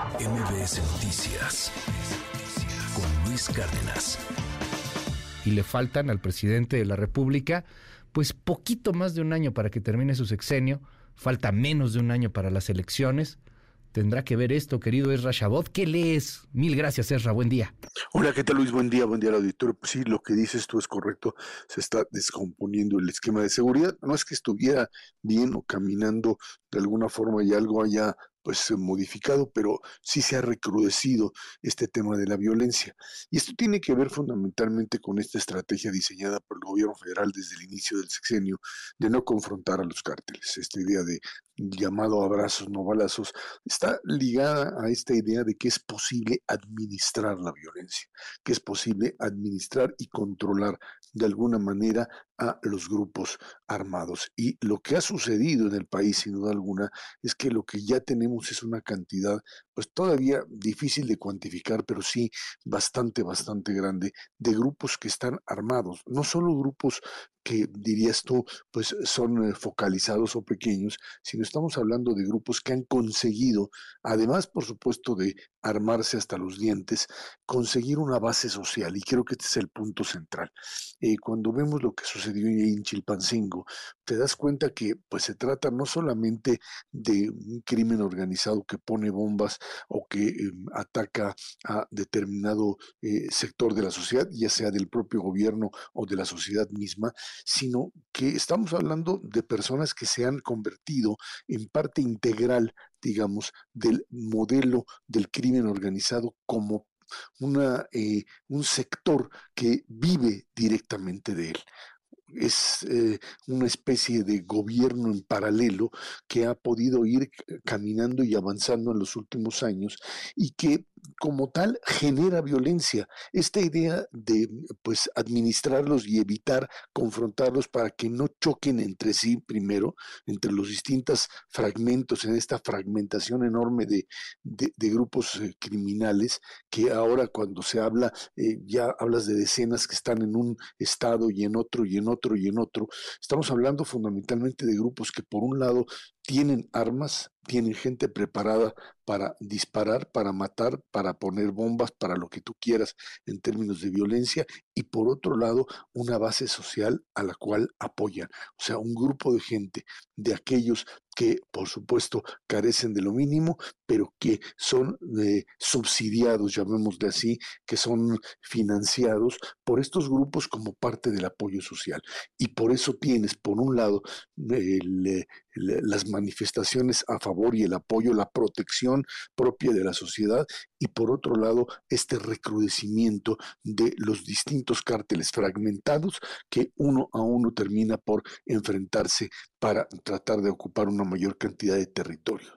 MBS Noticias con Luis Cárdenas. Y le faltan al presidente de la República, pues poquito más de un año para que termine su sexenio, falta menos de un año para las elecciones tendrá que ver esto, querido Ezra Shabot. ¿Qué lees? Mil gracias, Ezra. Buen día. Hola, ¿qué tal, Luis? Buen día, buen día al auditorio. Pues sí, lo que dices tú es correcto. Se está descomponiendo el esquema de seguridad. No es que estuviera bien o caminando de alguna forma y algo haya pues modificado, pero sí se ha recrudecido este tema de la violencia. Y esto tiene que ver fundamentalmente con esta estrategia diseñada por el gobierno federal desde el inicio del sexenio de no confrontar a los cárteles. Esta idea de llamado abrazos, no balazos, está ligada a esta idea de que es posible administrar la violencia, que es posible administrar y controlar de alguna manera a los grupos armados. Y lo que ha sucedido en el país, sin duda alguna, es que lo que ya tenemos es una cantidad, pues todavía difícil de cuantificar, pero sí bastante, bastante grande, de grupos que están armados. No solo grupos que dirías tú, pues son eh, focalizados o pequeños, sino estamos hablando de grupos que han conseguido, además por supuesto de armarse hasta los dientes, conseguir una base social. Y creo que este es el punto central. Eh, cuando vemos lo que sucedió en Chilpancingo, te das cuenta que pues se trata no solamente de un crimen organizado que pone bombas o que em, ataca a determinado eh, sector de la sociedad, ya sea del propio gobierno o de la sociedad misma, sino que estamos hablando de personas que se han convertido en parte integral, digamos, del modelo del crimen organizado como una, eh, un sector que vive directamente de él es eh, una especie de gobierno en paralelo que ha podido ir caminando y avanzando en los últimos años y que como tal genera violencia. Esta idea de pues administrarlos y evitar confrontarlos para que no choquen entre sí primero, entre los distintos fragmentos, en esta fragmentación enorme de, grupos eh, criminales, que ahora cuando se habla, eh, ya hablas de decenas que están en un estado y en otro y en otro y en otro. Estamos hablando fundamentalmente de grupos que por un lado tienen armas, tienen gente preparada para disparar, para matar, para poner bombas, para lo que tú quieras en términos de violencia, y por otro lado, una base social a la cual apoyan. O sea, un grupo de gente, de aquellos que por supuesto carecen de lo mínimo, pero que son eh, subsidiados, llamémosle así, que son financiados por estos grupos como parte del apoyo social. Y por eso tienes, por un lado, el, las manifestaciones a favor y el apoyo, la protección propia de la sociedad y por otro lado este recrudecimiento de los distintos cárteles fragmentados que uno a uno termina por enfrentarse para tratar de ocupar una mayor cantidad de territorio.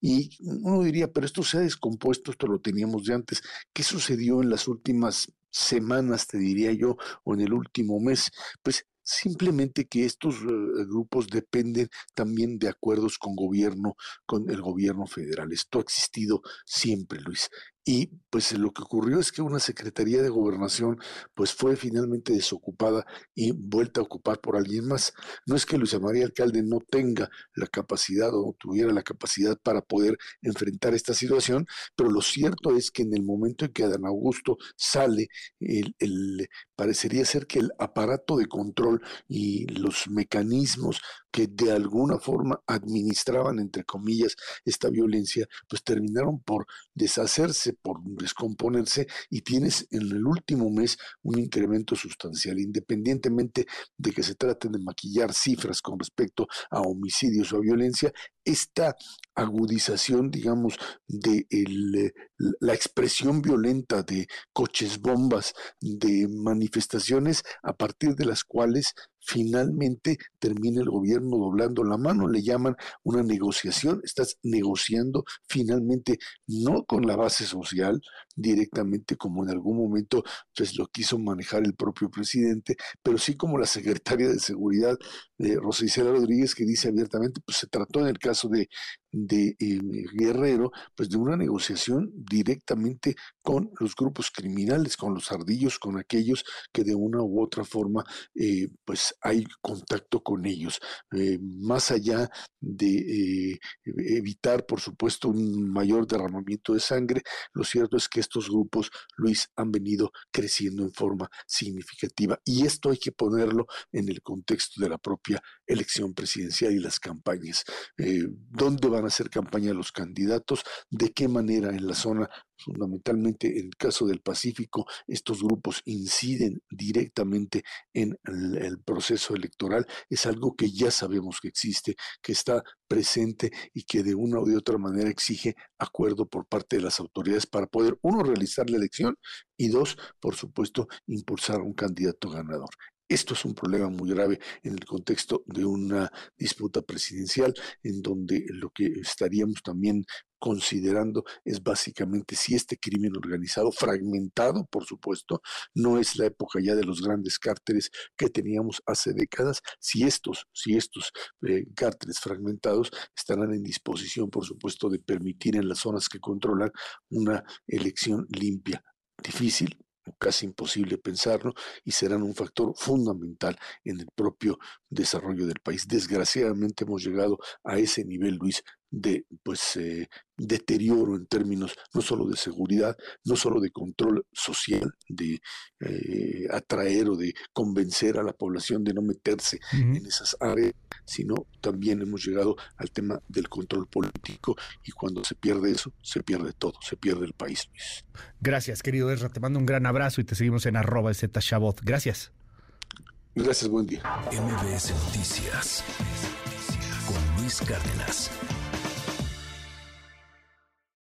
Y uno diría, pero esto se ha descompuesto, esto lo teníamos de antes. ¿Qué sucedió en las últimas semanas, te diría yo, o en el último mes? Pues Simplemente que estos eh, grupos dependen también de acuerdos con gobierno, con el gobierno federal. Esto ha existido siempre, Luis. Y pues lo que ocurrió es que una Secretaría de Gobernación pues fue finalmente desocupada y vuelta a ocupar por alguien más. No es que Luisa María Alcalde no tenga la capacidad o tuviera la capacidad para poder enfrentar esta situación, pero lo cierto es que en el momento en que Adán Augusto sale, el, el, parecería ser que el aparato de control y los mecanismos que de alguna forma administraban, entre comillas, esta violencia, pues terminaron por deshacerse, por descomponerse y tienes en el último mes un incremento sustancial, independientemente de que se traten de maquillar cifras con respecto a homicidios o a violencia, esta agudización, digamos, de la expresión violenta de coches bombas, de manifestaciones a partir de las cuales finalmente termina el gobierno doblando la mano, le llaman una negociación, estás negociando finalmente no con la base social directamente como en algún momento pues lo quiso manejar el propio presidente, pero sí como la secretaria de seguridad de Rosa Isela Rodríguez que dice abiertamente, pues se trató en el caso de, de eh, Guerrero, pues de una negociación directamente con los grupos criminales, con los ardillos, con aquellos que de una u otra forma eh, pues hay contacto con ellos. Eh, más allá de evitar, por supuesto, un mayor derramamiento de sangre, lo cierto es que estos grupos, Luis, han venido creciendo en forma significativa y esto hay que ponerlo en el contexto de la propia elección presidencial y las campañas. ¿Dónde van a hacer campaña los candidatos? ¿De qué manera en la zona fundamentalmente en el caso del Pacífico, estos grupos inciden directamente en el, proceso electoral, es algo que ya sabemos que existe, que está presente y que de una u de otra manera exige acuerdo por parte de las autoridades para poder, uno, realizar la elección y dos, por supuesto, impulsar un candidato ganador. Esto es un problema muy grave en el contexto de una disputa presidencial en donde lo que estaríamos también considerando es básicamente si este crimen organizado, fragmentado, por supuesto, no es la época ya de los grandes cárteles que teníamos hace décadas, si estos, si estos eh, fragmentados estarán en disposición, por supuesto, de permitir en las zonas que controlan una elección limpia. Difícil, casi imposible pensarlo, y serán un factor fundamental en el propio desarrollo del país. Desgraciadamente hemos llegado a ese nivel, Luis, de pues eh, deterioro en términos no solo de seguridad, no solo de control social, de eh, atraer o de convencer a la población de no meterse en esas áreas, sino también hemos llegado al tema del control político y cuando se pierde eso, se pierde todo, se pierde el país, Luis. Gracias, querido Ezra, te mando un gran abrazo y te seguimos en arroba Shabot. Gracias. Gracias, buen día. MBS Noticias con Luis Cárdenas.